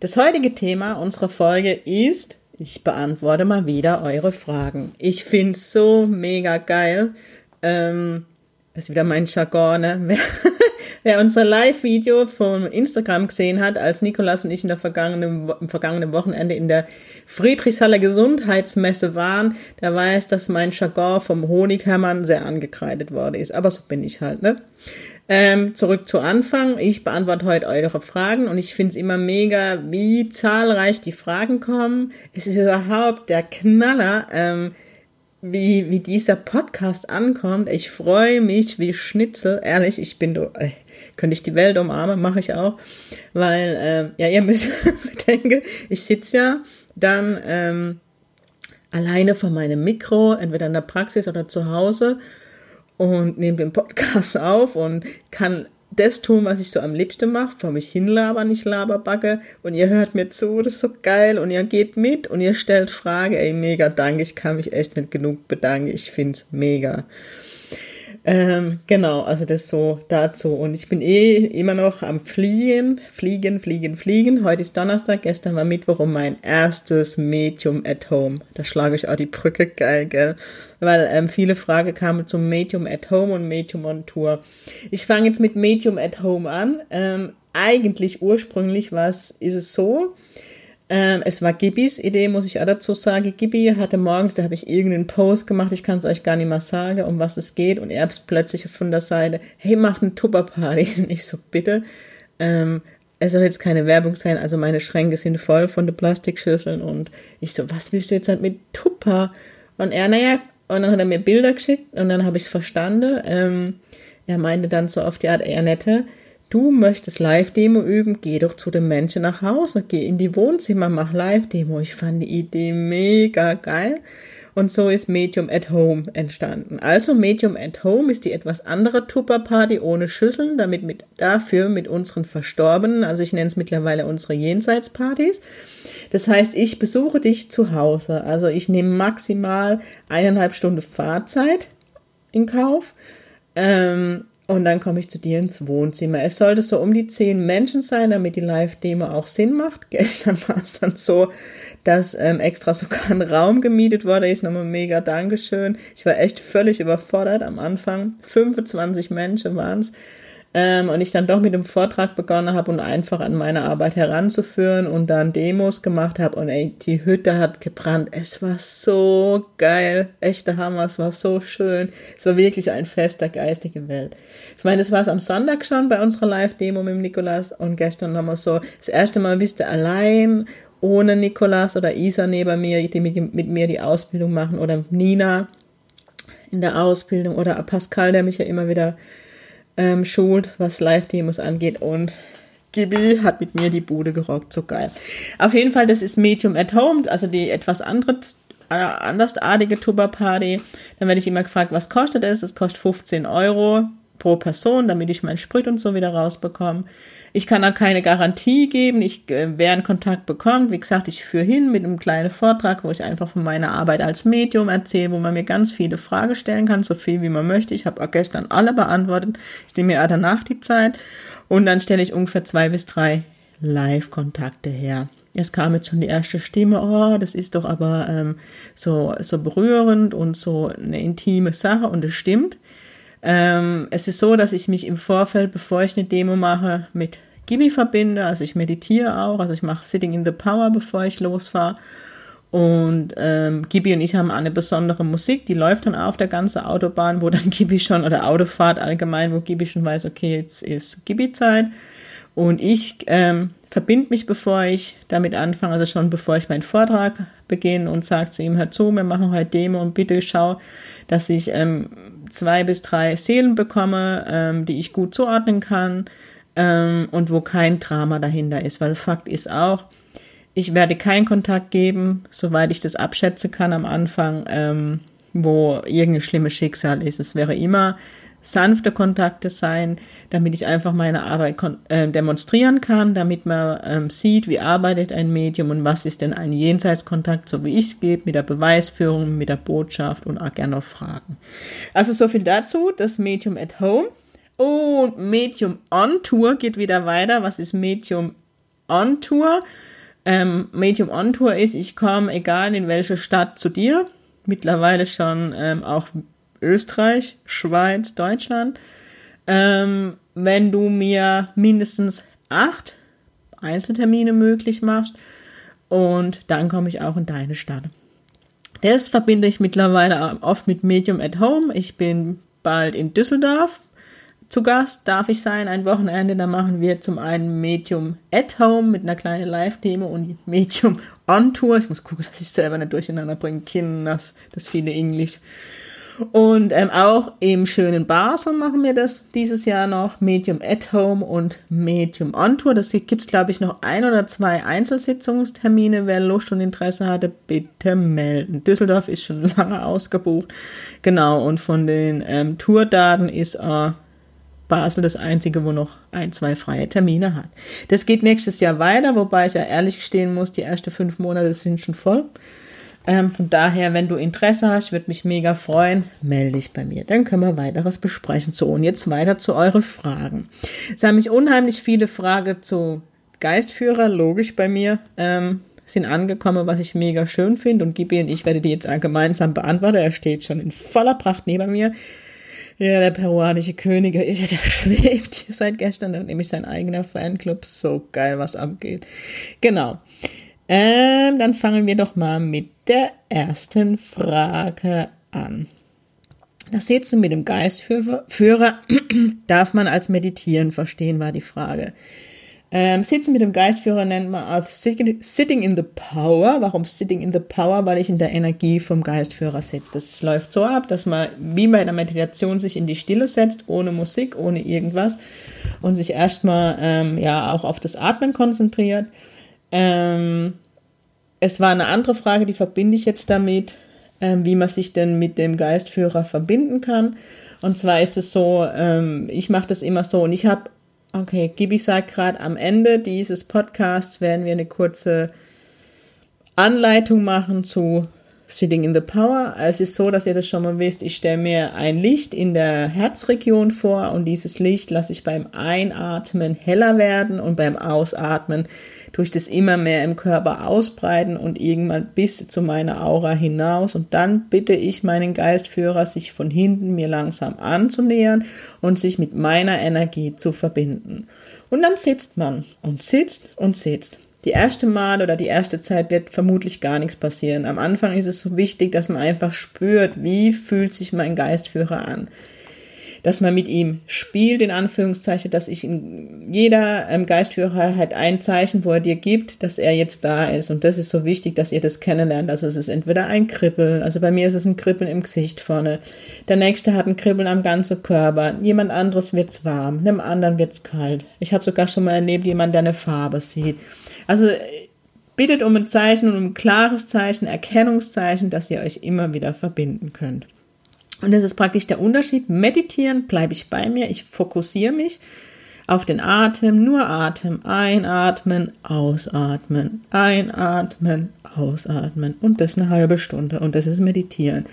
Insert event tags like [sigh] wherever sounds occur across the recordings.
Das heutige Thema unserer Folge ist, ich beantworte mal wieder eure Fragen. Ich finde es so mega geil. Ähm, das ist wieder mein Jargon, ne? [laughs] Wer, wer unser Live-Video von Instagram gesehen hat, als Nikolas und ich in der vergangenen, im vergangenen Wochenende in der Friedrichshaller Gesundheitsmesse waren, der weiß, dass mein Jargon vom Honighermann sehr angekreidet worden ist. Aber so bin ich halt, ne? Ähm, zurück zu Anfang. Ich beantworte heute eure Fragen und ich finde es immer mega, wie zahlreich die Fragen kommen. Es ist überhaupt der Knaller, ähm, wie, wie dieser Podcast ankommt. Ich freue mich wie Schnitzel. Ehrlich, ich bin, äh, könnte ich die Welt umarmen, mache ich auch. Weil, äh, ja, ihr müsst [laughs] bedenken, ich sitze ja dann ähm, alleine vor meinem Mikro, entweder in der Praxis oder zu Hause und nehme den Podcast [laughs] auf und kann das tun, was ich so am liebsten mache, vor mich hinlabern, nicht laberbacke und ihr hört mir zu, das ist so geil. Und ihr geht mit und ihr stellt Frage, ey, mega danke, ich kann mich echt nicht genug bedanken, ich find's mega. Ähm, genau, also das so dazu. Und ich bin eh immer noch am Fliegen, Fliegen, Fliegen, Fliegen. Heute ist Donnerstag, gestern war Mittwoch und mein erstes Medium at Home. Da schlage ich auch die Brücke geil, gell? Weil ähm, viele Fragen kamen zum Medium at Home und Medium on Tour. Ich fange jetzt mit Medium at Home an. Ähm, eigentlich ursprünglich was ist es so, ähm, es war Gibis Idee, muss ich auch dazu sagen. Gibi hatte morgens, da habe ich irgendeinen Post gemacht, ich kann es euch gar nicht mal sagen, um was es geht. Und er plötzlich von der Seite, hey, mach eine Tupperparty. [laughs] Und ich so, bitte. Ähm, es soll jetzt keine Werbung sein, also meine Schränke sind voll von den Plastikschüsseln. Und ich so, was willst du jetzt halt mit Tupper? Und er, naja, und dann hat er mir Bilder geschickt und dann habe ich es verstanden. Ähm, er meinte dann so auf die Art, eher nette, Du möchtest Live-Demo üben, geh doch zu den Menschen nach Hause, geh in die Wohnzimmer, mach Live-Demo. Ich fand die Idee mega geil. Und so ist Medium at Home entstanden. Also Medium at Home ist die etwas andere Tupper-Party ohne Schüsseln, damit mit, dafür mit unseren Verstorbenen, also ich nenne es mittlerweile unsere Jenseitspartys. Das heißt, ich besuche dich zu Hause. Also ich nehme maximal eineinhalb Stunden Fahrzeit in Kauf. Ähm, und dann komme ich zu dir ins Wohnzimmer. Es sollte so um die zehn Menschen sein, damit die Live-Demo auch Sinn macht. [laughs] Gestern war es dann so, dass ähm, extra sogar ein Raum gemietet wurde. Ist nochmal mega Dankeschön. Ich war echt völlig überfordert am Anfang. 25 Menschen waren es ähm, und ich dann doch mit dem Vortrag begonnen habe und einfach an meine Arbeit heranzuführen und dann Demos gemacht habe und ey, die Hütte hat gebrannt. Es war so geil, echter Hammer, es war so schön. Es war wirklich ein Fest der geistigen Welt. Ich meine, das war es am Sonntag schon bei unserer Live-Demo mit Nikolas und gestern wir so das erste Mal, wisst ihr, allein ohne Nikolas oder Isa neben mir, die mit, mit mir die Ausbildung machen oder Nina in der Ausbildung oder Pascal, der mich ja immer wieder ähm, schult, was Live-Demos angeht und Gibi hat mit mir die Bude gerockt, so geil. Auf jeden Fall, das ist Medium at Home, also die etwas andere, äh, andersartige Tuba-Party. Dann werde ich immer gefragt, was kostet es? Es kostet 15 Euro pro Person, damit ich meinen Sprit und so wieder rausbekomme. Ich kann auch keine Garantie geben. Ich, äh, wer einen Kontakt bekommt, wie gesagt, ich führe hin mit einem kleinen Vortrag, wo ich einfach von meiner Arbeit als Medium erzähle, wo man mir ganz viele Fragen stellen kann, so viel wie man möchte. Ich habe auch gestern alle beantwortet. Ich nehme mir auch danach die Zeit und dann stelle ich ungefähr zwei bis drei Live-Kontakte her. Es kam jetzt schon die erste Stimme, oh, das ist doch aber ähm, so, so berührend und so eine intime Sache und es stimmt. Ähm, es ist so, dass ich mich im Vorfeld, bevor ich eine Demo mache, mit Gibi verbinde. Also ich meditiere auch, also ich mache Sitting in the Power, bevor ich losfahre. Und ähm, Gibi und ich haben eine besondere Musik, die läuft dann auf der ganzen Autobahn, wo dann [laughs] Gibi schon, oder Autofahrt allgemein, wo Gibi schon weiß, okay, jetzt ist Gibi-Zeit. Und ich ähm, verbinde mich, bevor ich damit anfange, also schon bevor ich meinen Vortrag beginne und sage zu ihm, hör zu, wir machen heute Demo und bitte schau, dass ich ähm, zwei bis drei Seelen bekomme, ähm, die ich gut zuordnen kann ähm, und wo kein Drama dahinter ist. Weil Fakt ist auch, ich werde keinen Kontakt geben, soweit ich das abschätzen kann am Anfang, ähm, wo irgendein schlimmes Schicksal ist. Es wäre immer sanfte Kontakte sein, damit ich einfach meine Arbeit äh, demonstrieren kann, damit man ähm, sieht, wie arbeitet ein Medium und was ist denn ein Jenseitskontakt, so wie ich es gebe, mit der Beweisführung, mit der Botschaft und auch gerne noch Fragen. Also so viel dazu, das Medium at Home. Und Medium on Tour geht wieder weiter. Was ist Medium on Tour? Ähm, Medium on Tour ist, ich komme, egal in welche Stadt, zu dir. Mittlerweile schon ähm, auch Österreich, Schweiz, Deutschland. Ähm, wenn du mir mindestens acht Einzeltermine möglich machst und dann komme ich auch in deine Stadt. Das verbinde ich mittlerweile oft mit Medium at Home. Ich bin bald in Düsseldorf zu Gast, darf ich sein, ein Wochenende. Da machen wir zum einen Medium at Home mit einer kleinen Live-Demo und Medium on Tour. Ich muss gucken, dass ich selber nicht durcheinander bringe. Kinders, das viele Englisch. Und ähm, auch im schönen Basel machen wir das dieses Jahr noch. Medium at Home und Medium on Tour. Das gibt es, glaube ich, noch ein oder zwei Einzelsitzungstermine. Wer Lust und Interesse hatte, bitte melden. Düsseldorf ist schon [laughs] lange ausgebucht. Genau, und von den ähm, Tourdaten ist äh, Basel das einzige, wo noch ein, zwei freie Termine hat. Das geht nächstes Jahr weiter, wobei ich ja ehrlich gestehen muss, die ersten fünf Monate sind schon voll. Ähm, von daher, wenn du Interesse hast, würde mich mega freuen, melde dich bei mir. Dann können wir weiteres besprechen. So, und jetzt weiter zu euren Fragen. Es haben mich unheimlich viele Fragen zu Geistführer, logisch bei mir, ähm, sind angekommen, was ich mega schön finde. Und Gibi und ich werde die jetzt gemeinsam beantworten. Er steht schon in voller Pracht neben mir. Ja, der peruanische König, [laughs] der schwebt hier seit gestern, nämlich sein eigener Fanclub. So geil, was abgeht. Genau. Ähm, dann fangen wir doch mal mit der ersten Frage an. Das Sitzen mit dem Geistführer [clears throat] darf man als Meditieren verstehen, war die Frage. Ähm, Sitzen mit dem Geistführer nennt man auch Sitting in the Power. Warum Sitting in the Power? Weil ich in der Energie vom Geistführer sitze. Das läuft so ab, dass man wie bei einer Meditation sich in die Stille setzt, ohne Musik, ohne irgendwas und sich erstmal ähm, ja auch auf das Atmen konzentriert. Ähm, es war eine andere Frage, die verbinde ich jetzt damit, ähm, wie man sich denn mit dem Geistführer verbinden kann. Und zwar ist es so, ähm, ich mache das immer so und ich habe, okay, Gibi sagt gerade, am Ende dieses Podcasts werden wir eine kurze Anleitung machen zu Sitting in the Power. Es ist so, dass ihr das schon mal wisst, ich stelle mir ein Licht in der Herzregion vor und dieses Licht lasse ich beim Einatmen heller werden und beim Ausatmen durch das immer mehr im Körper ausbreiten und irgendwann bis zu meiner Aura hinaus. Und dann bitte ich meinen Geistführer, sich von hinten mir langsam anzunähern und sich mit meiner Energie zu verbinden. Und dann sitzt man und sitzt und sitzt. Die erste Mal oder die erste Zeit wird vermutlich gar nichts passieren. Am Anfang ist es so wichtig, dass man einfach spürt, wie fühlt sich mein Geistführer an dass man mit ihm spielt, in Anführungszeichen, dass ich in jeder ähm, Geistführer halt ein Zeichen, wo er dir gibt, dass er jetzt da ist. Und das ist so wichtig, dass ihr das kennenlernt. Also es ist entweder ein Kribbeln, also bei mir ist es ein Kribbeln im Gesicht vorne. Der nächste hat ein Kribbeln am ganzen Körper. Jemand anderes wird's warm, einem anderen wird's kalt. Ich habe sogar schon mal erlebt, jemand, der eine Farbe sieht. Also bittet um ein Zeichen und um ein klares Zeichen, Erkennungszeichen, dass ihr euch immer wieder verbinden könnt. Und das ist praktisch der Unterschied. Meditieren bleibe ich bei mir, ich fokussiere mich auf den Atem, nur Atem, einatmen, ausatmen, einatmen, ausatmen. Und das eine halbe Stunde. Und das ist Meditieren.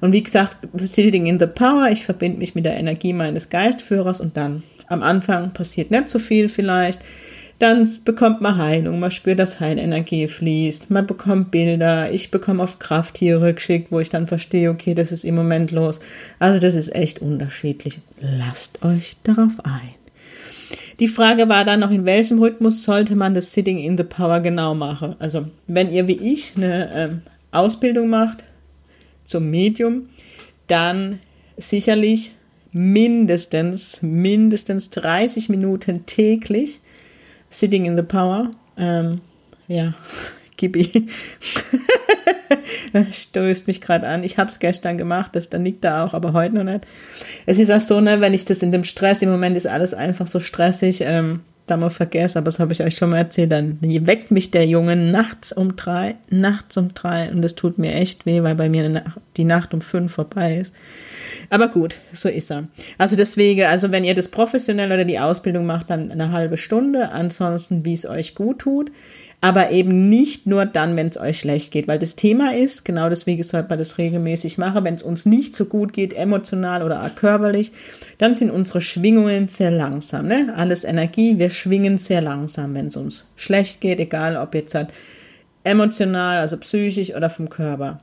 Und wie gesagt, Sitting in the Power, ich verbinde mich mit der Energie meines Geistführers. Und dann am Anfang passiert nicht so viel vielleicht dann bekommt man Heilung, man spürt, dass Heilenergie fließt, man bekommt Bilder, ich bekomme auf Krafttiere geschickt, wo ich dann verstehe, okay, das ist im Moment los. Also das ist echt unterschiedlich. Lasst euch darauf ein. Die Frage war dann noch, in welchem Rhythmus sollte man das Sitting in the Power genau machen? Also wenn ihr wie ich eine ähm, Ausbildung macht zum Medium, dann sicherlich mindestens, mindestens 30 Minuten täglich Sitting in the Power. Ähm, ja, [laughs] Gibi. [laughs] stößt mich gerade an. Ich habe es gestern gemacht, das dann liegt da auch, aber heute noch nicht. Es ist auch so, ne, wenn ich das in dem Stress, im Moment ist alles einfach so stressig, ähm, Dame vergesse, aber das habe ich euch schon mal erzählt, dann weckt mich der Junge nachts um drei, nachts um drei und das tut mir echt weh, weil bei mir die Nacht um fünf vorbei ist. Aber gut, so ist er. Also deswegen, also wenn ihr das professionell oder die Ausbildung macht, dann eine halbe Stunde, ansonsten wie es euch gut tut aber eben nicht nur dann, wenn es euch schlecht geht, weil das Thema ist, genau deswegen sollte man das regelmäßig machen, wenn es uns nicht so gut geht, emotional oder körperlich, dann sind unsere Schwingungen sehr langsam. Ne? Alles Energie, wir schwingen sehr langsam, wenn es uns schlecht geht, egal ob jetzt halt emotional, also psychisch oder vom Körper.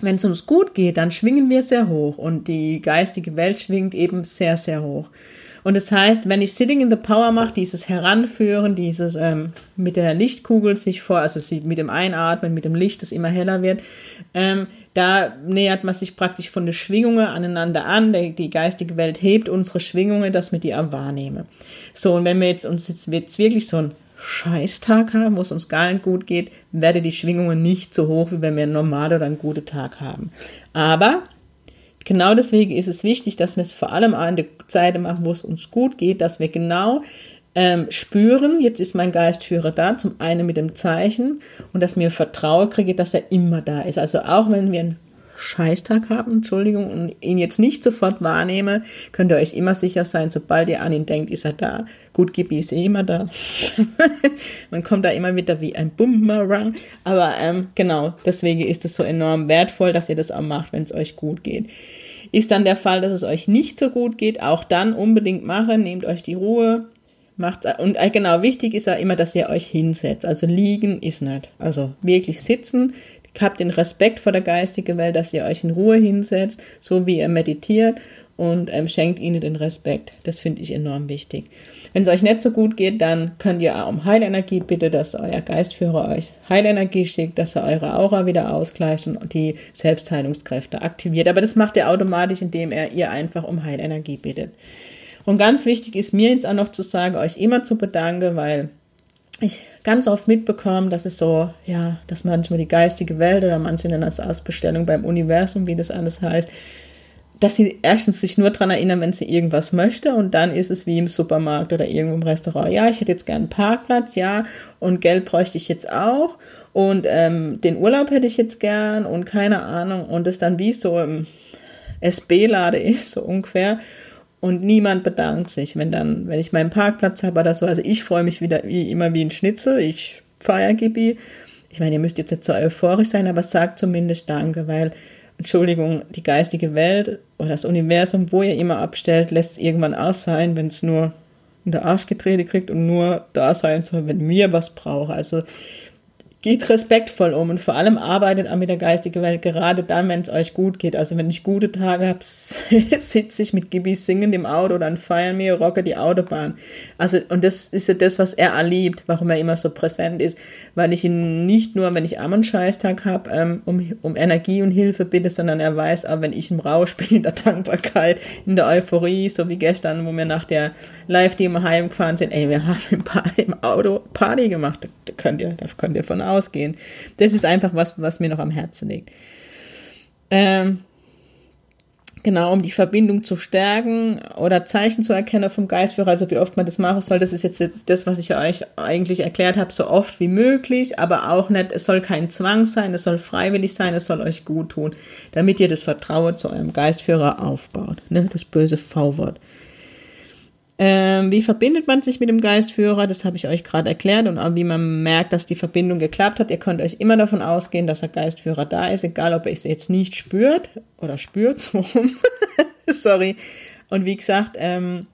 Wenn es uns gut geht, dann schwingen wir sehr hoch und die geistige Welt schwingt eben sehr, sehr hoch. Und das heißt, wenn ich Sitting in the Power mache, dieses Heranführen, dieses ähm, mit der Lichtkugel sich vor, also sie mit dem Einatmen, mit dem Licht, das immer heller wird, ähm, da nähert man sich praktisch von den Schwingungen aneinander an. Der, die geistige Welt hebt unsere Schwingungen, dass wir die auch wahrnehmen. So, und wenn wir jetzt uns jetzt, jetzt wirklich so ein Scheißtag haben, wo es uns gar nicht gut geht, werde die Schwingungen nicht so hoch, wie wenn wir einen normalen oder einen guten Tag haben. Aber Genau deswegen ist es wichtig, dass wir es vor allem an der Zeit machen, wo es uns gut geht, dass wir genau ähm, spüren, jetzt ist mein Geistführer da, zum einen mit dem Zeichen und dass mir Vertrauen kriege, dass er immer da ist. Also auch wenn wir einen Scheißtag haben, Entschuldigung, und ihn jetzt nicht sofort wahrnehme, könnt ihr euch immer sicher sein, sobald ihr an ihn denkt, ist er da. Gut, Gibi ist eh immer da. [laughs] Man kommt da immer wieder wie ein Boomerang. Aber ähm, genau, deswegen ist es so enorm wertvoll, dass ihr das auch macht, wenn es euch gut geht. Ist dann der Fall, dass es euch nicht so gut geht, auch dann unbedingt machen, nehmt euch die Ruhe, macht und äh, genau wichtig ist ja immer, dass ihr euch hinsetzt. Also liegen ist nicht. Also wirklich sitzen, Habt den Respekt vor der geistigen Welt, dass ihr euch in Ruhe hinsetzt, so wie ihr meditiert und ähm, schenkt ihnen den Respekt. Das finde ich enorm wichtig. Wenn es euch nicht so gut geht, dann könnt ihr auch um Heilenergie bitte, dass euer Geistführer euch Heilenergie schickt, dass er eure Aura wieder ausgleicht und die Selbstheilungskräfte aktiviert. Aber das macht er automatisch, indem er ihr einfach um Heilenergie bittet. Und ganz wichtig ist mir jetzt auch noch zu sagen, euch immer zu bedanken, weil ich ganz oft mitbekommen, dass es so, ja, dass manchmal die geistige Welt oder manche nennen das Ausbestellung beim Universum, wie das alles heißt, dass sie erstens sich nur daran erinnern, wenn sie irgendwas möchte und dann ist es wie im Supermarkt oder irgendwo im Restaurant. Ja, ich hätte jetzt gern einen Parkplatz, ja, und Geld bräuchte ich jetzt auch und ähm, den Urlaub hätte ich jetzt gern und keine Ahnung und es dann wie so im SB-Lade ist, so ungefähr und niemand bedankt sich, wenn dann, wenn ich meinen Parkplatz habe oder so. Also ich freue mich wieder wie immer wie ein Schnitzel. Ich feiere Gibi. Ich meine, ihr müsst jetzt nicht so euphorisch sein, aber sagt zumindest Danke, weil, Entschuldigung, die geistige Welt oder das Universum, wo ihr immer abstellt, lässt es irgendwann aus sein, wenn es nur in der Arsch getreten kriegt und nur da sein soll, wenn mir was brauche. Also geht respektvoll um und vor allem arbeitet an mit der geistigen Welt, gerade dann, wenn es euch gut geht. Also wenn ich gute Tage habe, [laughs] sitze ich mit Gibi singend im Auto, dann feiern wir, rocke die Autobahn. Also, und das ist ja das, was er erlebt, warum er immer so präsent ist, weil ich ihn nicht nur, wenn ich einen Scheißtag habe, ähm, um, um Energie und Hilfe bitte, sondern er weiß auch, wenn ich im Rausch [laughs] bin, in der Dankbarkeit, in der Euphorie, so wie gestern, wo wir nach der Live-Demo heimgefahren sind, ey, wir haben im, im Auto Party gemacht, da könnt ihr, da könnt ihr von aus ausgehen. Das ist einfach was, was mir noch am Herzen liegt. Ähm, Genau, um die Verbindung zu stärken oder Zeichen zu erkennen vom Geistführer, also wie oft man das machen soll, das ist jetzt das, was ich euch eigentlich erklärt habe, so oft wie möglich, aber auch nicht, es soll kein Zwang sein, es soll freiwillig sein, es soll euch gut tun, damit ihr das Vertrauen zu eurem Geistführer aufbaut, ne? das böse V-Wort. Ähm, wie verbindet man sich mit dem Geistführer? Das habe ich euch gerade erklärt und auch wie man merkt, dass die Verbindung geklappt hat. Ihr könnt euch immer davon ausgehen, dass der Geistführer da ist, egal ob ihr es jetzt nicht spürt oder spürt. [laughs] Sorry. Und wie gesagt, ähm,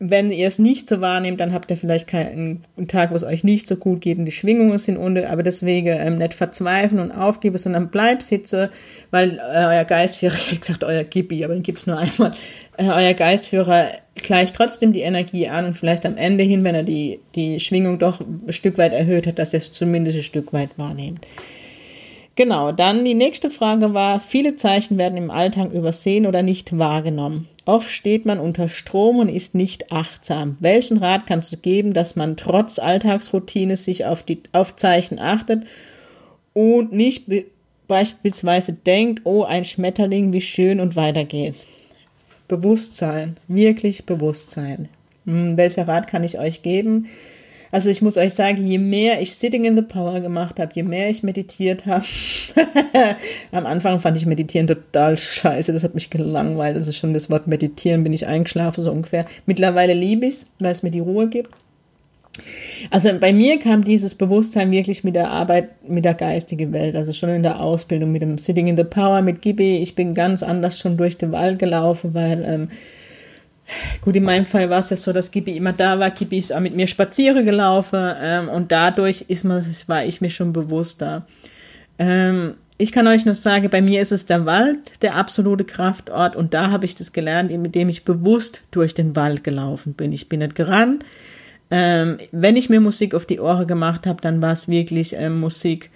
wenn ihr es nicht so wahrnehmt, dann habt ihr vielleicht keinen einen Tag, wo es euch nicht so gut geht und die Schwingungen sind unten, aber deswegen ähm, nicht verzweifeln und aufgeben, sondern bleib sitze, weil äh, euer Geistführer, [laughs] ich hätte gesagt euer Gibi, aber den gibt's nur einmal, äh, euer Geistführer gleicht trotzdem die Energie an und vielleicht am Ende hin, wenn er die, die Schwingung doch ein Stück weit erhöht hat, dass ihr es zumindest ein Stück weit wahrnehmt. Genau, dann die nächste Frage war, viele Zeichen werden im Alltag übersehen oder nicht wahrgenommen. Oft steht man unter Strom und ist nicht achtsam. Welchen Rat kannst du geben, dass man trotz Alltagsroutine sich auf die auf Zeichen achtet und nicht beispielsweise denkt, oh, ein Schmetterling, wie schön und weiter geht's. Bewusstsein, wirklich Bewusstsein. Hm, welcher Rat kann ich euch geben? Also ich muss euch sagen, je mehr ich Sitting in the Power gemacht habe, je mehr ich meditiert habe, [laughs] am Anfang fand ich Meditieren total scheiße, das hat mich gelangweilt, das ist schon das Wort Meditieren, bin ich eingeschlafen so ungefähr. Mittlerweile liebe ich es, weil es mir die Ruhe gibt. Also bei mir kam dieses Bewusstsein wirklich mit der Arbeit mit der geistigen Welt, also schon in der Ausbildung mit dem Sitting in the Power mit Gibi. Ich bin ganz anders schon durch den Wald gelaufen, weil ähm, Gut, in meinem Fall war es ja so, dass Gibi immer da war. Gibi ist auch mit mir spazieren gelaufen ähm, und dadurch ist man, war ich mir schon bewusster. Ähm, ich kann euch nur sagen, bei mir ist es der Wald, der absolute Kraftort und da habe ich das gelernt, indem ich bewusst durch den Wald gelaufen bin. Ich bin nicht gerannt. Ähm, wenn ich mir Musik auf die Ohren gemacht habe, dann war es wirklich ähm, Musik,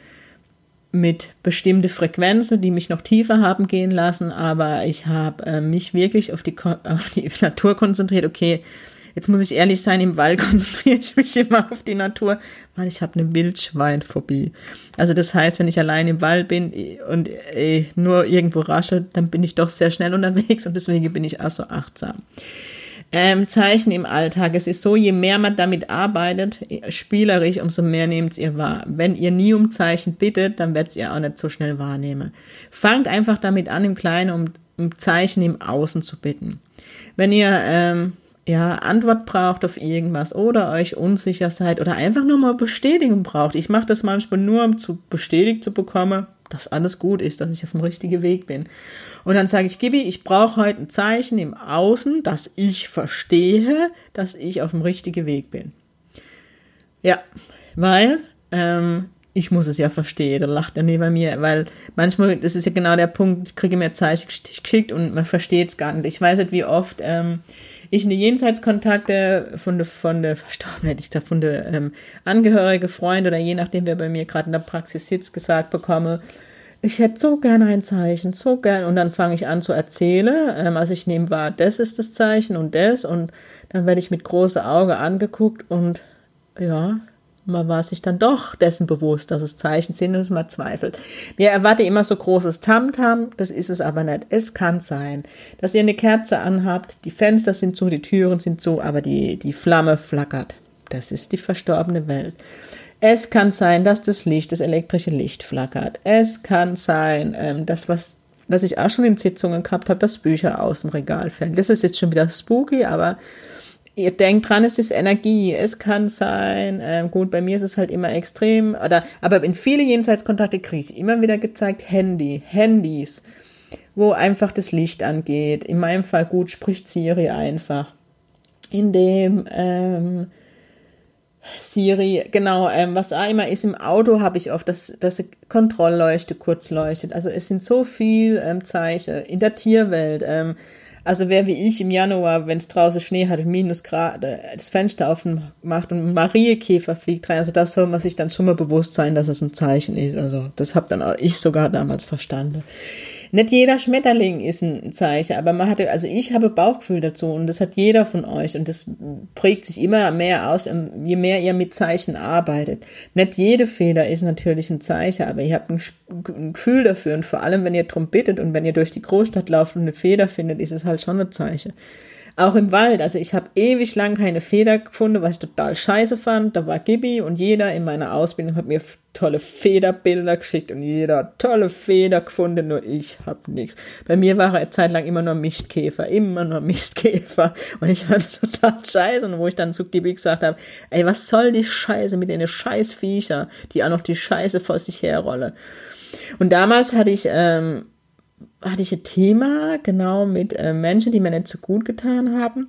mit bestimmte Frequenzen, die mich noch tiefer haben gehen lassen, aber ich habe äh, mich wirklich auf die, [laughs] auf die Natur konzentriert. Okay, jetzt muss ich ehrlich sein, im Wald [laughs] konzentriere ich mich immer auf die Natur, weil ich habe eine Wildschweinphobie. Also das heißt, wenn ich allein im Wald bin und äh, nur irgendwo rasche, dann bin ich doch sehr schnell unterwegs und deswegen bin ich auch so achtsam ähm, Zeichen im Alltag. Es ist so, je mehr man damit arbeitet, spielerisch, umso mehr nehmt ihr wahr. Wenn ihr nie um Zeichen bittet, dann werdet ihr auch nicht so schnell wahrnehmen. Fangt einfach damit an, im Kleinen um, um Zeichen im Außen zu bitten. Wenn ihr ähm, ja, Antwort braucht auf irgendwas oder euch unsicher seid oder einfach nur mal Bestätigung braucht. Ich mache das manchmal nur, um zu bestätigt zu bekommen, dass alles gut ist, dass ich auf dem richtigen Weg bin. Und dann sage ich, Gibi, ich brauche heute ein Zeichen im Außen, dass ich verstehe, dass ich auf dem richtigen Weg bin. Ja, weil ähm, ich muss es ja verstehen, da lacht er neben mir, weil manchmal, das ist ja genau der Punkt, ich kriege mir Zeichen geschickt und man versteht es gar nicht. Ich weiß nicht, wie oft ähm, ich eine Jenseitskontakte von der, von der Verstorbenen, hätte ich da, von der ähm, Angehörige, Freund oder je nachdem, wer bei mir gerade in der Praxis sitzt, gesagt bekomme, ich hätte so gerne ein Zeichen, so gern. Und dann fange ich an zu erzählen. Ähm, also ich nehme wahr, das ist das Zeichen und das. Und dann werde ich mit große Auge angeguckt und ja, man war sich dann doch dessen bewusst, dass es Zeichen sind und man zweifelt. Wir erwarten immer so großes Tamtam, das ist es aber nicht. Es kann sein, dass ihr eine Kerze anhabt, die Fenster sind zu, die Türen sind zu, aber die, die Flamme flackert. Das ist die verstorbene Welt. Es kann sein, dass das Licht, das elektrische Licht flackert. Es kann sein, ähm, dass was, was ich auch schon in Sitzungen gehabt habe, dass Bücher aus dem Regal fällen. Das ist jetzt schon wieder spooky, aber ihr denkt dran, es ist Energie, es kann sein, ähm, gut, bei mir ist es halt immer extrem, oder, aber in viele Jenseitskontakte kriege ich immer wieder gezeigt, Handy, Handys, wo einfach das Licht angeht. In meinem Fall gut spricht Siri einfach. In dem, ähm, Siri, genau, ähm, was auch immer ist im Auto, habe ich oft, dass, dass Kontrollleuchte kurz leuchtet. Also es sind so viel ähm, Zeichen in der Tierwelt. Ähm, also wer wie ich im Januar, wenn es draußen Schnee hat, Minusgrad, das Fenster aufmacht und ein Mariekäfer fliegt rein, also das soll man sich dann schon mal bewusst sein, dass es ein Zeichen ist. Also das habe dann auch ich sogar damals verstanden. Nicht jeder Schmetterling ist ein Zeichen, aber man hatte, also ich habe Bauchgefühl dazu und das hat jeder von euch und das prägt sich immer mehr aus, je mehr ihr mit Zeichen arbeitet. Nicht jede Feder ist natürlich ein Zeichen, aber ihr habt ein, ein Gefühl dafür und vor allem, wenn ihr drum bittet und wenn ihr durch die Großstadt lauft und eine Feder findet, ist es halt schon ein Zeichen. Auch im Wald, also ich habe ewig lang keine Feder gefunden, was ich total scheiße fand. Da war Gibi und jeder in meiner Ausbildung hat mir tolle Federbilder geschickt und jeder hat tolle Feder gefunden, nur ich habe nichts. Bei mir war er zeitlang immer nur Mistkäfer, immer nur [laughs] Mistkäfer und ich fand total scheiße und wo ich dann zu Gibi gesagt habe, ey, was soll die Scheiße mit den Scheißviecher, die auch noch die Scheiße vor sich herrolle. Und damals hatte ich ähm, hatte ich ein Thema, genau, mit äh, Menschen, die mir nicht so gut getan haben.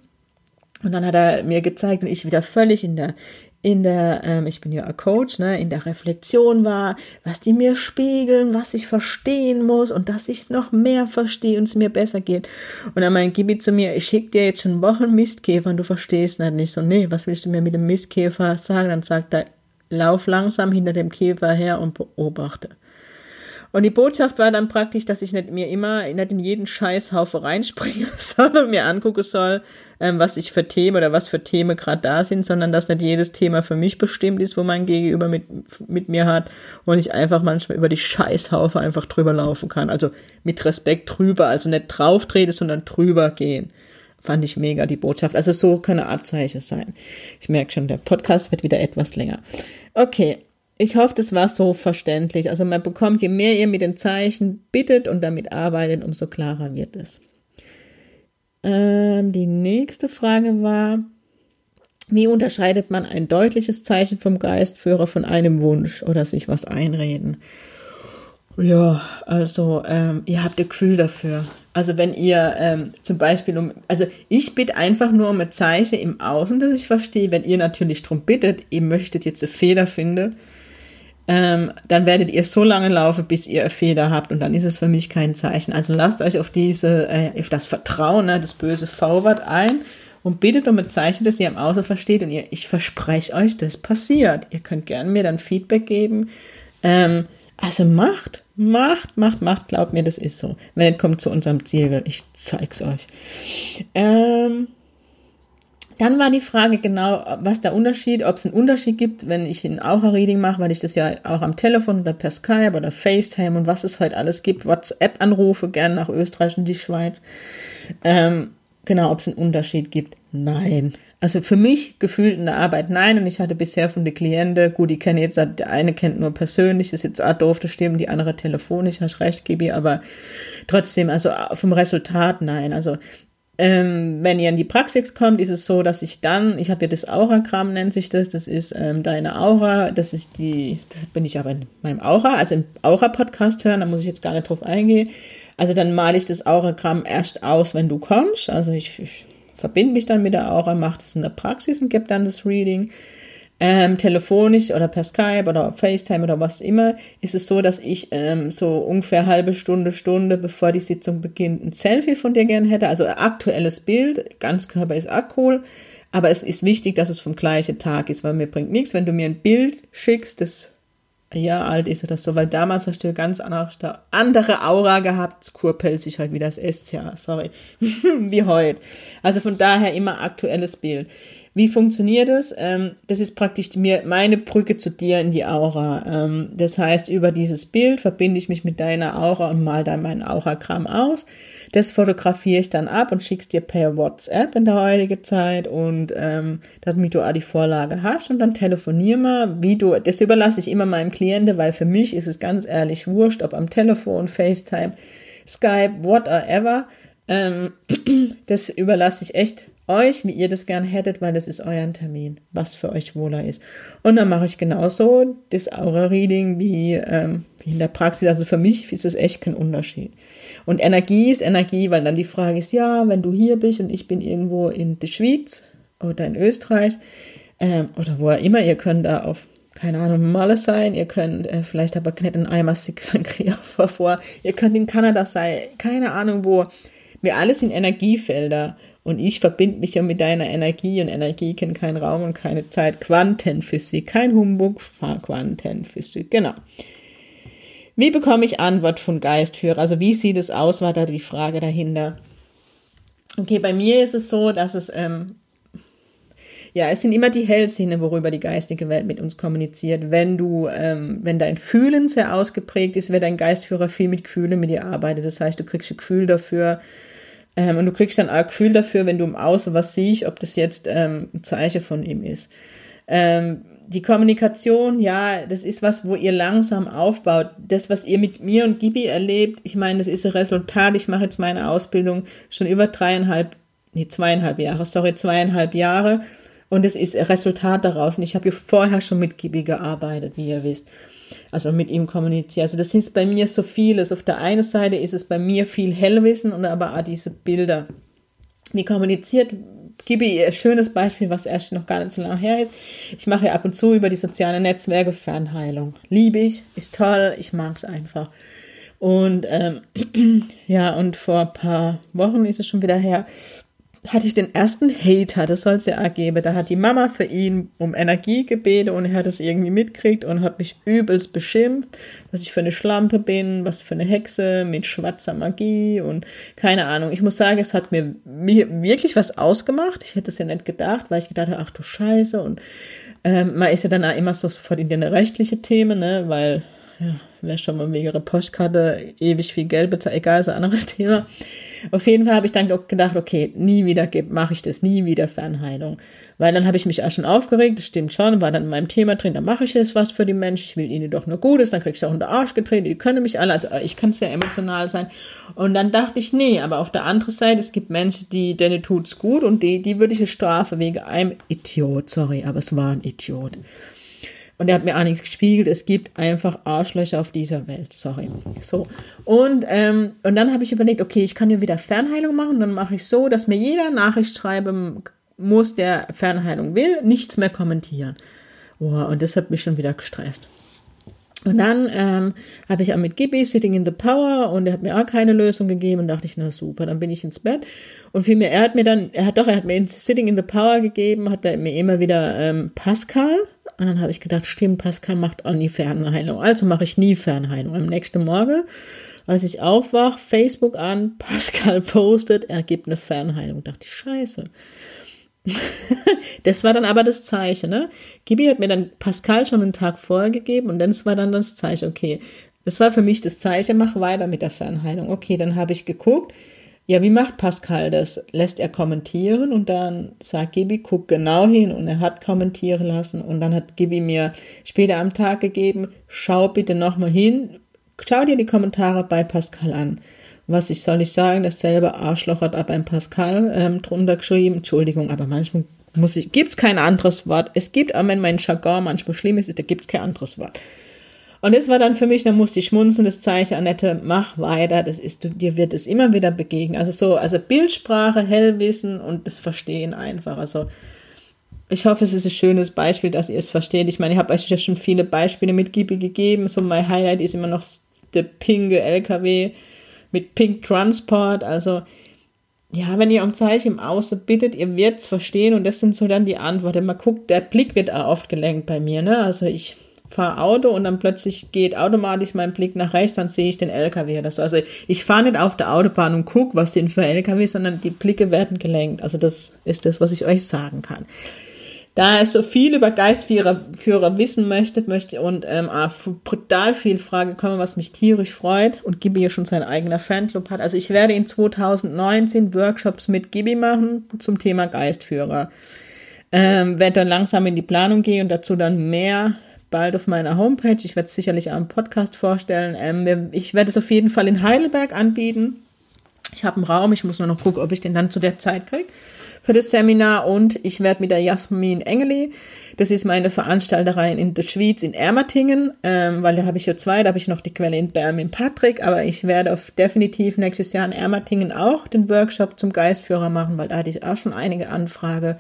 Und dann hat er mir gezeigt und ich wieder völlig in der, in der, ähm, ich bin ja ein Coach, ne, in der Reflexion war, was die mir spiegeln, was ich verstehen muss und dass ich noch mehr verstehe und es mir besser geht. Und dann mein Gibi zu mir, ich schicke dir jetzt schon Wochen Mistkäfer und du verstehst nicht. nicht so, nee, was willst du mir mit dem Mistkäfer sagen? Dann sagt er, lauf langsam hinter dem Käfer her und beobachte. Und die Botschaft war dann praktisch, dass ich nicht mir immer nicht in jeden Scheißhaufe reinspringe, [laughs] sondern mir angucken soll, ähm, was ich für Themen oder was für Themen gerade da sind, sondern dass nicht jedes Thema für mich bestimmt ist, wo mein Gegenüber mit, mit mir hat und ich einfach manchmal über die Scheißhaufe einfach drüber laufen kann. Also mit Respekt drüber, also nicht drauf trete, sondern drüber gehen. Fand ich mega, die Botschaft. Also so kann eine Art Zeichen sein. Ich merke schon, der Podcast wird wieder etwas länger. Okay, ich hoffe, das war so verständlich. Also man bekommt, je mehr ihr mit den Zeichen bittet und damit arbeitet, umso klarer wird es. Ähm, die nächste Frage war, wie unterscheidet man ein deutliches Zeichen vom Geistführer von einem Wunsch oder sich was einreden? Ja, also ähm, ihr habt ein Gefühl dafür. Also wenn ihr ähm, zum Beispiel um, also ich bitte einfach nur um ein Zeichen im Außen, dass ich verstehe. Wenn ihr natürlich darum bittet, ihr möchtet jetzt eine Feder finden, ähm, dann werdet ihr so lange laufen, bis ihr eine Feder habt und dann ist es für mich kein Zeichen. Also lasst euch auf diese, äh, auf das Vertrauen, ne, das böse V-Wort ein und bittet um ein Zeichen, das ihr im Außen versteht und ihr, ich verspreche euch, das passiert. Ihr könnt gerne mir dann Feedback geben. Ähm, also macht, macht, macht, macht, glaubt mir, das ist so. Wenn nicht, kommt zu unserem Ziel, ich zeig's euch. Ähm, dann war die Frage genau, was der Unterschied, ob es einen Unterschied gibt, wenn ich ein Aura-Reading mache, weil ich das ja auch am Telefon oder per Skype oder FaceTime und was es heute alles gibt, WhatsApp-Anrufe, gerne nach Österreich und die Schweiz. Ähm, genau, ob es einen Unterschied gibt. Nein. Also für mich gefühlt in der Arbeit nein. Und ich hatte bisher von den Klienten, gut, die kennen jetzt, der eine kennt nur persönlich, ist jetzt auch doof, das stimmt, die andere telefonisch, hast recht, Gibi, aber trotzdem, also vom Resultat nein. Also ähm, wenn ihr in die Praxis kommt, ist es so, dass ich dann, ich habe ja das Auragramm, nennt sich das, das ist ähm, deine Aura, das ist die, das bin ich aber in meinem Aura, also im Aura-Podcast hören, da muss ich jetzt gar nicht drauf eingehen. Also dann male ich das Auragramm erst aus, wenn du kommst. Also ich, ich verbinde mich dann mit der Aura, mache das in der Praxis und gebe dann das Reading. Ähm, telefonisch oder per Skype oder FaceTime oder was immer, ist es so, dass ich ähm, so ungefähr halbe Stunde, Stunde, bevor die Sitzung beginnt, ein Selfie von dir gern hätte. Also aktuelles Bild, Ganzkörper ist auch cool. Aber es ist wichtig, dass es vom gleichen Tag ist, weil mir bringt nichts, wenn du mir ein Bild schickst, das Jahr alt ist oder so, weil damals hast du eine ganz andere Aura gehabt, kurpelzig halt wie das SCA, sorry, [laughs] wie heute. Also von daher immer aktuelles Bild. Wie funktioniert das? Ähm, das ist praktisch mir meine Brücke zu dir in die Aura. Ähm, das heißt, über dieses Bild verbinde ich mich mit deiner Aura und mal dann mein Auragramm aus. Das fotografiere ich dann ab und schick's dir per WhatsApp in der heutigen Zeit und ähm, damit du auch die Vorlage hast und dann telefonier mal, wie du, das überlasse ich immer meinem Klienten, weil für mich ist es ganz ehrlich wurscht, ob am Telefon, FaceTime, Skype, whatever. Ähm, [clears throat] das überlasse ich echt euch, wie ihr das gern hättet, weil das ist euer Termin, was für euch wohler ist. Und dann mache ich genauso das Aura-Reading wie, ähm, wie in der Praxis. Also für mich ist es echt kein Unterschied. Und Energie ist Energie, weil dann die Frage ist, ja, wenn du hier bist und ich bin irgendwo in der Schweiz oder in Österreich ähm, oder wo immer, ihr könnt da auf keine Ahnung, Malle sein, ihr könnt äh, vielleicht aber nicht in Eimer Sangria [laughs] vor, ihr könnt in Kanada sein, keine Ahnung wo. Wir alle sind Energiefelder und ich verbinde mich ja mit deiner Energie und Energie kennt keinen Raum und keine Zeit. Quantenphysik, kein Humbug, Quantenphysik, genau. Wie bekomme ich Antwort von Geistführer? Also wie sieht es aus, war da die Frage dahinter. Okay, bei mir ist es so, dass es, ähm, ja, es sind immer die Hellsinne, worüber die geistige Welt mit uns kommuniziert. Wenn du, ähm, wenn dein Fühlen sehr ausgeprägt ist, wird dein Geistführer viel mit Gefühlen mit dir arbeitet. Das heißt, du kriegst ein Gefühl dafür, ähm, und du kriegst dann auch ein Gefühl dafür, wenn du im Außen was siehst, ob das jetzt ähm, ein Zeichen von ihm ist. Ähm, die Kommunikation, ja, das ist was, wo ihr langsam aufbaut. Das, was ihr mit mir und Gibi erlebt, ich meine, das ist ein Resultat. Ich mache jetzt meine Ausbildung schon über dreieinhalb, nee, zweieinhalb Jahre, sorry, zweieinhalb Jahre. Und es ist ein Resultat daraus. Und ich habe ja vorher schon mit Gibi gearbeitet, wie ihr wisst also mit ihm kommuniziere. Also das ist bei mir so vieles. Auf der einen Seite ist es bei mir viel Hellwissen und aber auch diese Bilder. Wie kommuniziert gebe ich ein schönes Beispiel, was erst noch gar nicht so lange her ist. Ich mache ab und zu über die sozialen Netzwerke Fernheilung. Liebe ich, ist toll, ich mag es einfach. Und ähm, [clears throat] ja, und vor ein paar Wochen ist es schon wieder her, hatte ich den ersten Hater, das soll es ja auch geben. Da hat die Mama für ihn um Energie gebeten und er hat es irgendwie mitkriegt und hat mich übelst beschimpft, was ich für eine Schlampe bin, was für eine Hexe mit schwarzer Magie und keine Ahnung. Ich muss sagen, es hat mir wirklich was ausgemacht. Ich hätte es ja nicht gedacht, weil ich gedacht habe, ach du Scheiße und ähm, man ist ja dann auch immer so sofort in die rechtliche Themen, ne, weil ja, wäre schon mal wegen ihrer Postkarte ewig viel Geld bezahlt, egal, ist ein anderes [laughs] Thema. Auf jeden Fall habe ich dann gedacht, okay, nie wieder mache ich das, nie wieder Fernheilung. Weil dann habe ich mich auch schon aufgeregt, das stimmt schon, war dann in meinem Thema drin, dann mache ich jetzt was für die Menschen, ich will ihnen doch nur Gutes, dann kriegst du auch den Arsch getreten, die können mich alle, also ich kann sehr emotional sein. Und dann dachte ich, nee, aber auf der anderen Seite, es gibt Menschen, die, denen tut's gut und die, die würde ich strafe wegen einem Idiot, sorry, aber es war ein Idiot. Und er hat mir auch nichts gespiegelt. Es gibt einfach Arschlöcher auf dieser Welt. Sorry. So. Und, ähm, und dann habe ich überlegt, okay, ich kann ja wieder Fernheilung machen. Dann mache ich so, dass mir jeder Nachricht schreiben muss, der Fernheilung will, nichts mehr kommentieren. Oh, und das hat mich schon wieder gestresst. Und dann ähm, habe ich auch mit Gibby Sitting in the Power und er hat mir auch keine Lösung gegeben und dachte ich, na super, dann bin ich ins Bett. Und vielmehr, er hat mir dann, er hat doch, er hat mir Sitting in the Power gegeben, hat mir immer wieder ähm, Pascal und dann habe ich gedacht, stimmt, Pascal macht auch nie Fernheilung. Also mache ich nie Fernheilung. Am nächsten Morgen, als ich aufwache, Facebook an, [laughs] Pascal postet, er gibt eine Fernheilung. dachte ich, scheiße. [laughs] das war dann aber das Zeichen, ne? Gibi hat mir dann Pascal schon einen Tag vorher gegeben und dann war dann das Zeichen, okay. Das war für mich das Zeichen, mach weiter mit der Fernheilung. Okay, dann habe ich geguckt, ja, wie macht Pascal das? Lässt er kommentieren und dann sagt Gibi, guck genau hin und er hat kommentieren lassen und dann hat Gibi mir später am Tag gegeben, schau bitte nochmal hin, schau dir die Kommentare bei Pascal an. Was ich soll ich sagen, dasselbe Arschloch hat aber beim Pascal ähm, drunter geschrieben, Entschuldigung, aber manchmal muss ich, gibt's kein anderes Wort. Es gibt, auch wenn mein Jargon manchmal schlimm ist, da gibt's kein anderes Wort. Und das war dann für mich, da musste ich schmunzeln, das Zeichen, Annette, mach weiter, das ist, dir wird es immer wieder begegnen. Also so, also Bildsprache, Hellwissen und das Verstehen einfach. Also, ich hoffe, es ist ein schönes Beispiel, dass ihr es versteht. Ich meine, ich habe euch ja schon viele Beispiele mit Gibi gegeben. So, mein Highlight ist immer noch der pinke LKW mit Pink Transport. Also, ja, wenn ihr um Zeichen im Außen bittet, ihr werdet es verstehen und das sind so dann die Antworten. Man guckt, der Blick wird auch oft gelenkt bei mir, ne? Also ich fahre Auto und dann plötzlich geht automatisch mein Blick nach rechts, dann sehe ich den LKW oder so. Also ich fahre nicht auf der Autobahn und gucke, was sind für LKW, sondern die Blicke werden gelenkt. Also das ist das, was ich euch sagen kann. Da ihr so viel über Geistführer Führer wissen möchtet, möchte und ähm, brutal viel Frage kommen, was mich tierisch freut und Gibi ja schon sein eigener Fanclub hat. Also ich werde in 2019 Workshops mit Gibi machen zum Thema Geistführer. Ähm, werde dann langsam in die Planung gehen und dazu dann mehr bald auf meiner Homepage. Ich werde es sicherlich im Podcast vorstellen. Ähm, ich werde es auf jeden Fall in Heidelberg anbieten. Ich habe einen Raum, ich muss nur noch gucken, ob ich den dann zu der Zeit kriege für das Seminar. Und ich werde mit der Jasmin Engeli, das ist meine Veranstalterin in der Schweiz in Ermatingen, ähm, weil da habe ich ja zwei, da habe ich noch die Quelle in Bern mit Patrick, aber ich werde auf definitiv nächstes Jahr in Ermatingen auch den Workshop zum Geistführer machen, weil da hatte ich auch schon einige Anfragen.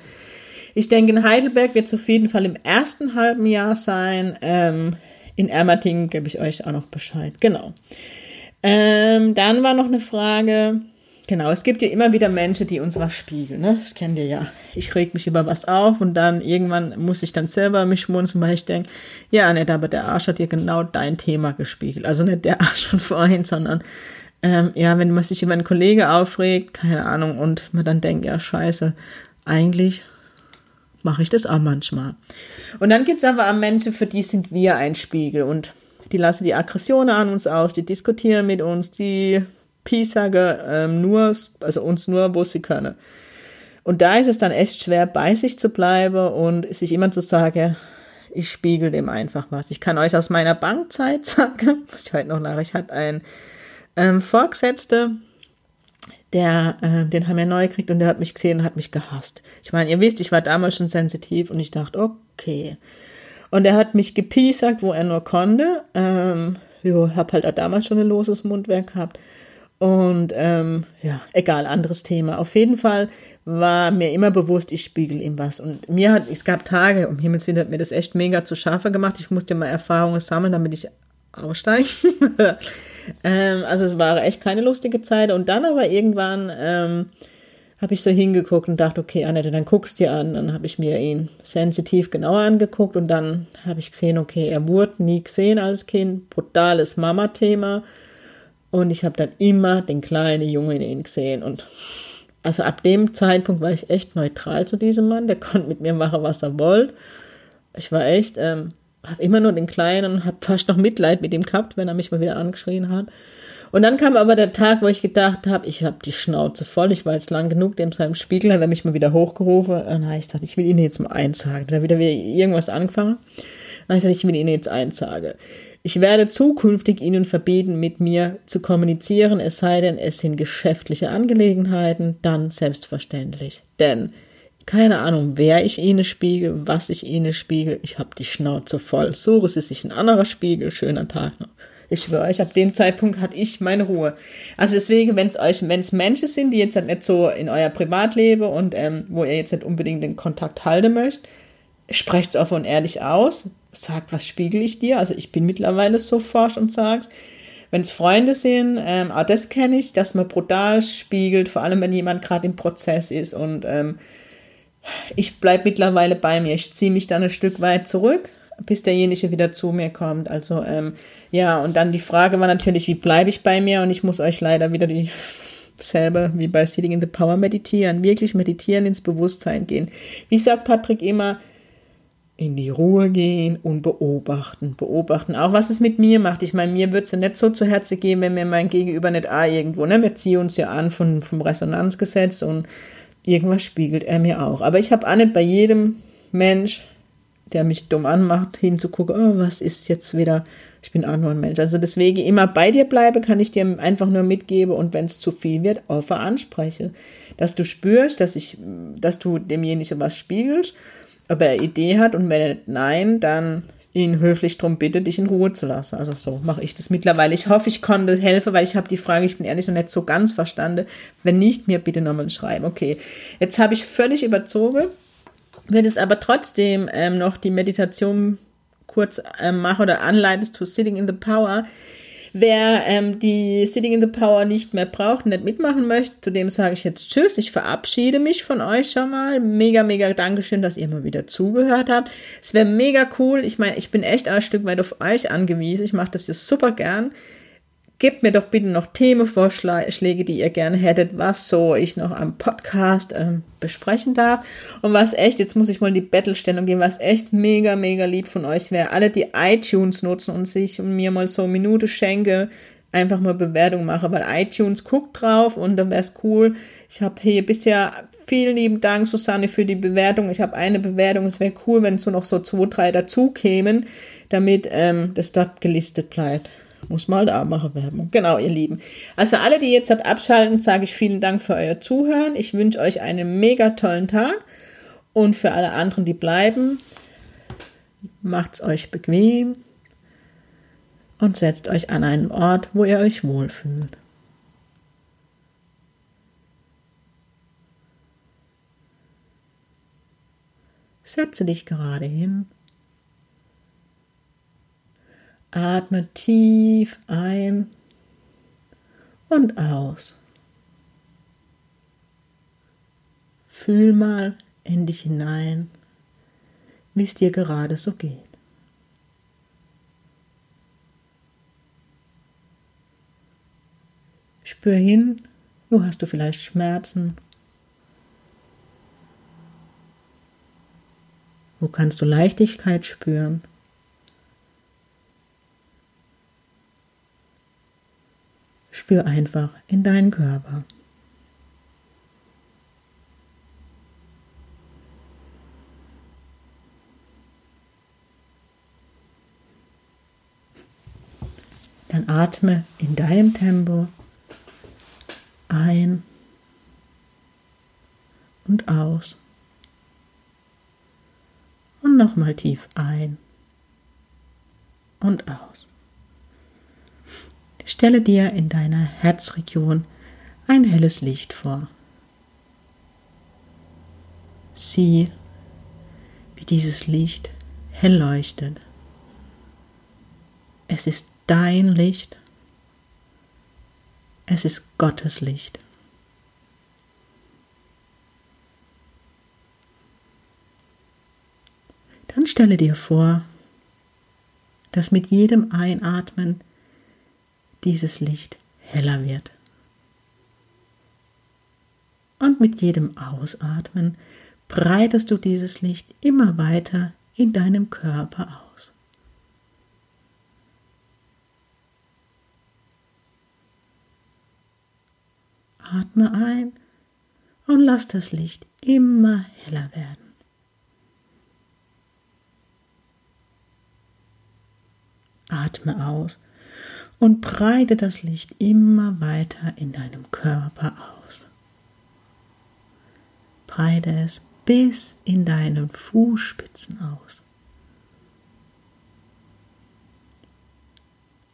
Ich denke, in Heidelberg wird es auf jeden Fall im ersten halben Jahr sein. Ähm, in Ermatingen gebe ich euch auch noch Bescheid. Genau. Ähm, dann war noch eine Frage. Genau, es gibt ja immer wieder Menschen, die uns was spiegeln. Ne? Das kennt ihr ja. Ich reg mich über was auf und dann irgendwann muss ich dann selber mich schmunzeln, weil ich denke, ja, nicht, aber der Arsch hat dir genau dein Thema gespiegelt. Also nicht der [laughs] Arsch von vorhin, sondern ähm, ja, wenn man sich über einen Kollege aufregt, keine Ahnung, und man dann denkt, ja, scheiße, eigentlich mache ich das auch manchmal. Und dann gibt es aber auch Menschen, für die sind wir ein Spiegel und die lassen die Aggressionen an uns aus, die diskutieren mit uns, die piesagen ähm, nur, also uns nur, wo sie können. Und da ist es dann echt schwer, bei sich zu bleiben und sich immer zu sagen, ich spiegel dem einfach was. Ich kann euch aus meiner Bankzeit [laughs] sagen, was ich heute noch Nachricht hat, ein ähm, Vorgesetzter, der, äh, den haben wir neu gekriegt und der hat mich gesehen und hat mich gehasst. Ich meine, ihr wisst, ich war damals schon sensitiv und ich dachte, okay. Und er hat mich gepiesackt, wo er nur konnte. Ähm, jo, hab halt auch damals schon ein loses Mundwerk gehabt. Und ähm, ja, egal, anderes Thema. Auf jeden Fall war mir immer bewusst, ich spiegel ihm was. Und mir hat, es gab Tage, um Himmels Willen hat mir das echt mega zu scharfe gemacht. Ich musste mal Erfahrungen sammeln, damit ich aussteige. [laughs] ähm, also es war echt keine lustige Zeit. Und dann aber irgendwann ähm, habe ich so hingeguckt und dachte, okay, Annette, dann guckst dir an. Dann habe ich mir ihn sensitiv genauer angeguckt und dann habe ich gesehen, okay, er wurde nie gesehen als Kind. Brutales Mama-Thema. Und ich habe dann immer den kleinen Jungen in ihn gesehen. Und also ab dem Zeitpunkt war ich echt neutral zu diesem Mann. Der [laughs] konnte mit mir machen, was er wollte. Ich war echt, ähm, habe immer nur den Kleinen und habe fast noch Mitleid mit ihm gehabt, wenn er mich mal wieder angeschrien hat. Und dann kam aber der Tag, wo ich gedacht habe, ich habe die Schnauze voll, ich war jetzt lang genug, dem seinem Spiegel hat er mich mal wieder hochgerufen. Und dann habe ich gedacht, ich will ihn jetzt mal einsagen. Da wieder irgendwas angefangen. Dann habe ich gesagt, ich will ihn jetzt einsagen. Ich werde zukünftig Ihnen verbieten, mit mir zu kommunizieren, es sei denn, es sind geschäftliche Angelegenheiten, dann selbstverständlich. Denn keine Ahnung, wer ich Ihnen spiegel, was ich Ihnen spiegel, ich habe die Schnauze voll. Suche Sie sich ein anderer Spiegel, schöner Tag noch. Ich schwöre euch, ab dem Zeitpunkt hatte ich meine Ruhe. Also deswegen, wenn es euch, wenn es Menschen sind, die jetzt halt nicht so in euer Privatleben und ähm, wo ihr jetzt nicht unbedingt den Kontakt halten möchtet, sprecht es offen und ehrlich aus sag, was spiegel ich dir? Also ich bin mittlerweile so forsch und sag's. Wenn es Freunde sind, ähm, auch das kenne ich, dass man brutal spiegelt, vor allem wenn jemand gerade im Prozess ist und ähm, ich bleibe mittlerweile bei mir. Ich ziehe mich dann ein Stück weit zurück, bis derjenige wieder zu mir kommt. Also ähm, ja, und dann die Frage war natürlich, wie bleibe ich bei mir? Und ich muss euch leider wieder die selber wie bei Sitting in the Power meditieren, wirklich meditieren, ins Bewusstsein gehen. Wie sagt Patrick immer, in die Ruhe gehen und beobachten. Beobachten auch, was es mit mir macht. Ich meine, mir würde es ja nicht so zu Herzen gehen, wenn mir mein Gegenüber nicht ah, irgendwo, ne, wir ziehen uns ja an von, vom Resonanzgesetz und irgendwas spiegelt er mir auch. Aber ich habe auch nicht bei jedem Mensch, der mich dumm anmacht, hinzugucken, oh, was ist jetzt wieder, ich bin auch nur ein Mensch. Also deswegen immer bei dir bleibe, kann ich dir einfach nur mitgeben und wenn es zu viel wird, offen anspreche. Dass du spürst, dass ich, dass du demjenigen was spiegelst ob er eine Idee hat und wenn er nein, dann ihn höflich darum bitte, dich in Ruhe zu lassen. Also so mache ich das mittlerweile. Ich hoffe, ich konnte helfen, weil ich habe die Frage, ich bin ehrlich noch nicht so ganz verstanden. Wenn nicht, mir bitte nochmal schreiben. Okay, jetzt habe ich völlig überzogen, werde es aber trotzdem ähm, noch die Meditation kurz ähm, machen oder anleitest to Sitting in the Power. Wer ähm, die Sitting in the Power nicht mehr braucht, nicht mitmachen möchte, zu dem sage ich jetzt Tschüss. Ich verabschiede mich von euch schon mal. Mega, mega Dankeschön, dass ihr mal wieder zugehört habt. Es wäre mega cool. Ich meine, ich bin echt ein Stück weit auf euch angewiesen. Ich mache das ja super gern. Gebt mir doch bitte noch Themenvorschläge, die ihr gerne hättet, was so ich noch am Podcast ähm, besprechen darf. Und was echt, jetzt muss ich mal die Battlestellung geben, was echt mega, mega lieb von euch wäre, alle, die iTunes nutzen und sich mir mal so eine Minute schenke, einfach mal Bewertung mache, weil iTunes guckt drauf und dann wäre es cool. Ich habe hier bisher vielen lieben Dank, Susanne, für die Bewertung. Ich habe eine Bewertung. Es wäre cool, wenn so noch so zwei, drei dazu kämen, damit ähm, das dort gelistet bleibt. Muss mal da machen Werbung. Genau, ihr Lieben. Also alle, die jetzt abschalten, sage ich vielen Dank für euer Zuhören. Ich wünsche euch einen mega tollen Tag. Und für alle anderen, die bleiben, macht's euch bequem und setzt euch an einen Ort, wo ihr euch wohlfühlt. Setze dich gerade hin Atme tief ein und aus. Fühl mal in dich hinein, wie es dir gerade so geht. Spür hin, wo hast du vielleicht Schmerzen? Wo kannst du Leichtigkeit spüren? Spür einfach in deinen Körper. Dann atme in deinem Tempo ein und aus. Und nochmal tief ein und aus. Stelle dir in deiner Herzregion ein helles Licht vor. Sieh, wie dieses Licht hell leuchtet. Es ist dein Licht. Es ist Gottes Licht. Dann stelle dir vor, dass mit jedem Einatmen dieses Licht heller wird. Und mit jedem Ausatmen breitest du dieses Licht immer weiter in deinem Körper aus. Atme ein und lass das Licht immer heller werden. Atme aus und breite das Licht immer weiter in deinem Körper aus. Breite es bis in deinen Fußspitzen aus.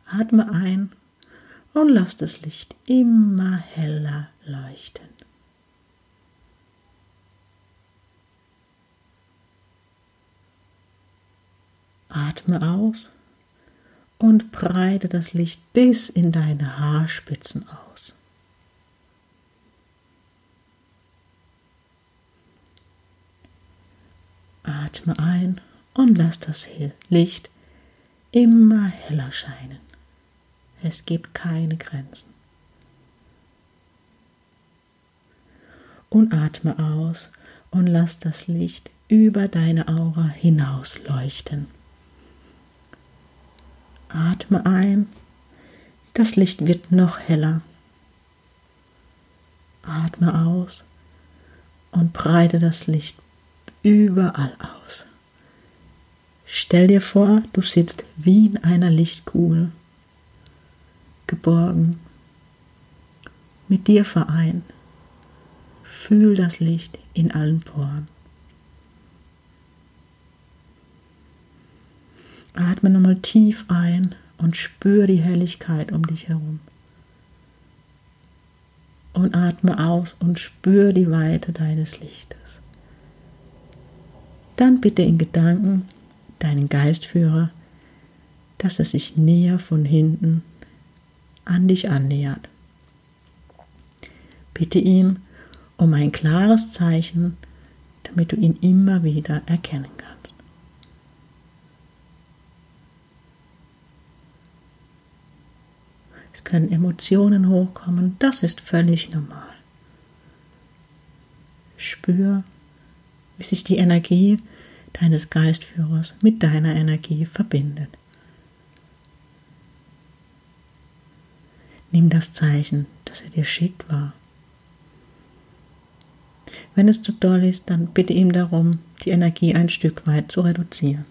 Atme ein und lass das Licht immer heller leuchten. Atme aus und breite das Licht bis in deine Haarspitzen aus. Atme ein und lass das Licht immer heller scheinen. Es gibt keine Grenzen. Und atme aus und lass das Licht über deine Aura hinaus leuchten. Atme ein. Das Licht wird noch heller. Atme aus und breite das Licht überall aus. Stell dir vor, du sitzt wie in einer Lichtkugel, geborgen, mit dir vereint. Fühl das Licht in allen Poren. Atme nochmal tief ein und spür die Helligkeit um dich herum. Und atme aus und spür die Weite deines Lichtes. Dann bitte in Gedanken deinen Geistführer, dass er sich näher von hinten an dich annähert. Bitte ihm um ein klares Zeichen, damit du ihn immer wieder erkennen kannst. Es können Emotionen hochkommen, das ist völlig normal. Spür, wie sich die Energie deines Geistführers mit deiner Energie verbindet. Nimm das Zeichen, das er dir schickt, wahr. Wenn es zu doll ist, dann bitte ihm darum, die Energie ein Stück weit zu reduzieren.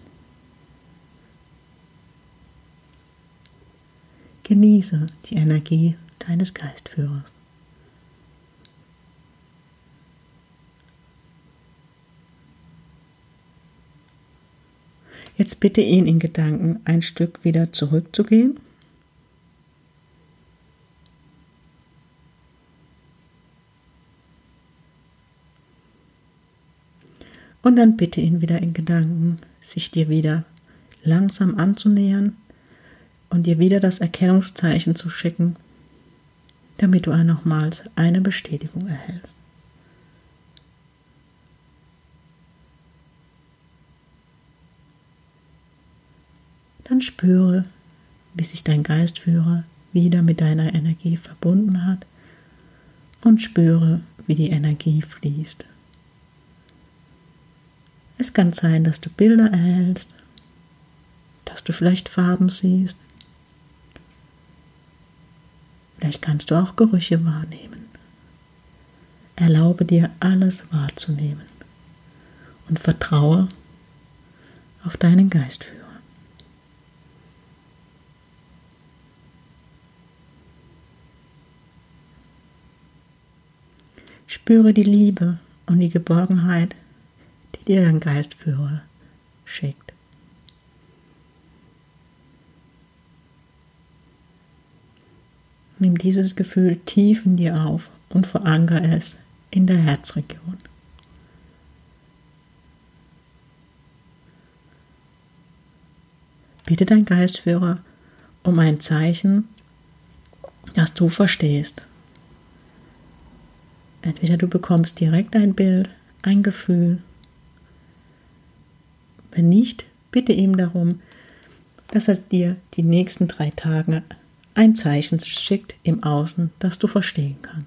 Genieße die Energie deines Geistführers. Jetzt bitte ihn in Gedanken ein Stück wieder zurückzugehen. Und dann bitte ihn wieder in Gedanken, sich dir wieder langsam anzunähern und dir wieder das Erkennungszeichen zu schicken, damit du nochmals eine Bestätigung erhältst. Dann spüre, wie sich dein Geistführer wieder mit deiner Energie verbunden hat und spüre, wie die Energie fließt. Es kann sein, dass du Bilder erhältst, dass du vielleicht Farben siehst, Vielleicht kannst du auch Gerüche wahrnehmen. Erlaube dir alles wahrzunehmen und vertraue auf deinen Geistführer. Spüre die Liebe und die Geborgenheit, die dir dein Geistführer schickt. Nimm dieses Gefühl tief in dir auf und verankere es in der Herzregion. Bitte dein Geistführer um ein Zeichen, das du verstehst. Entweder du bekommst direkt ein Bild, ein Gefühl. Wenn nicht, bitte ihm darum, dass er dir die nächsten drei Tage ein Zeichen schickt im Außen, das du verstehen kannst.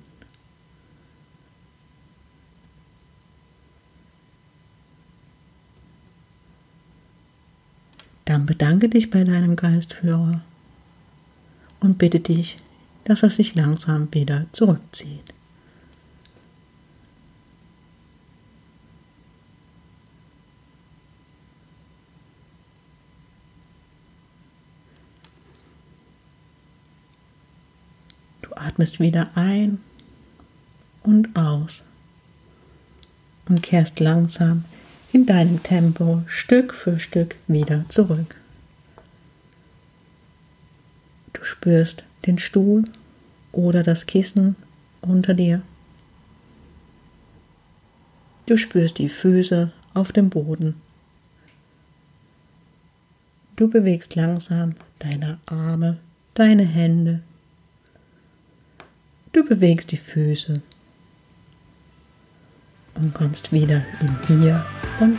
Dann bedanke dich bei deinem Geistführer und bitte dich, dass er sich langsam wieder zurückzieht. Atmest wieder ein und aus und kehrst langsam in deinem Tempo Stück für Stück wieder zurück. Du spürst den Stuhl oder das Kissen unter dir. Du spürst die Füße auf dem Boden. Du bewegst langsam deine Arme, deine Hände. Du bewegst die Füße. Und kommst wieder in hier und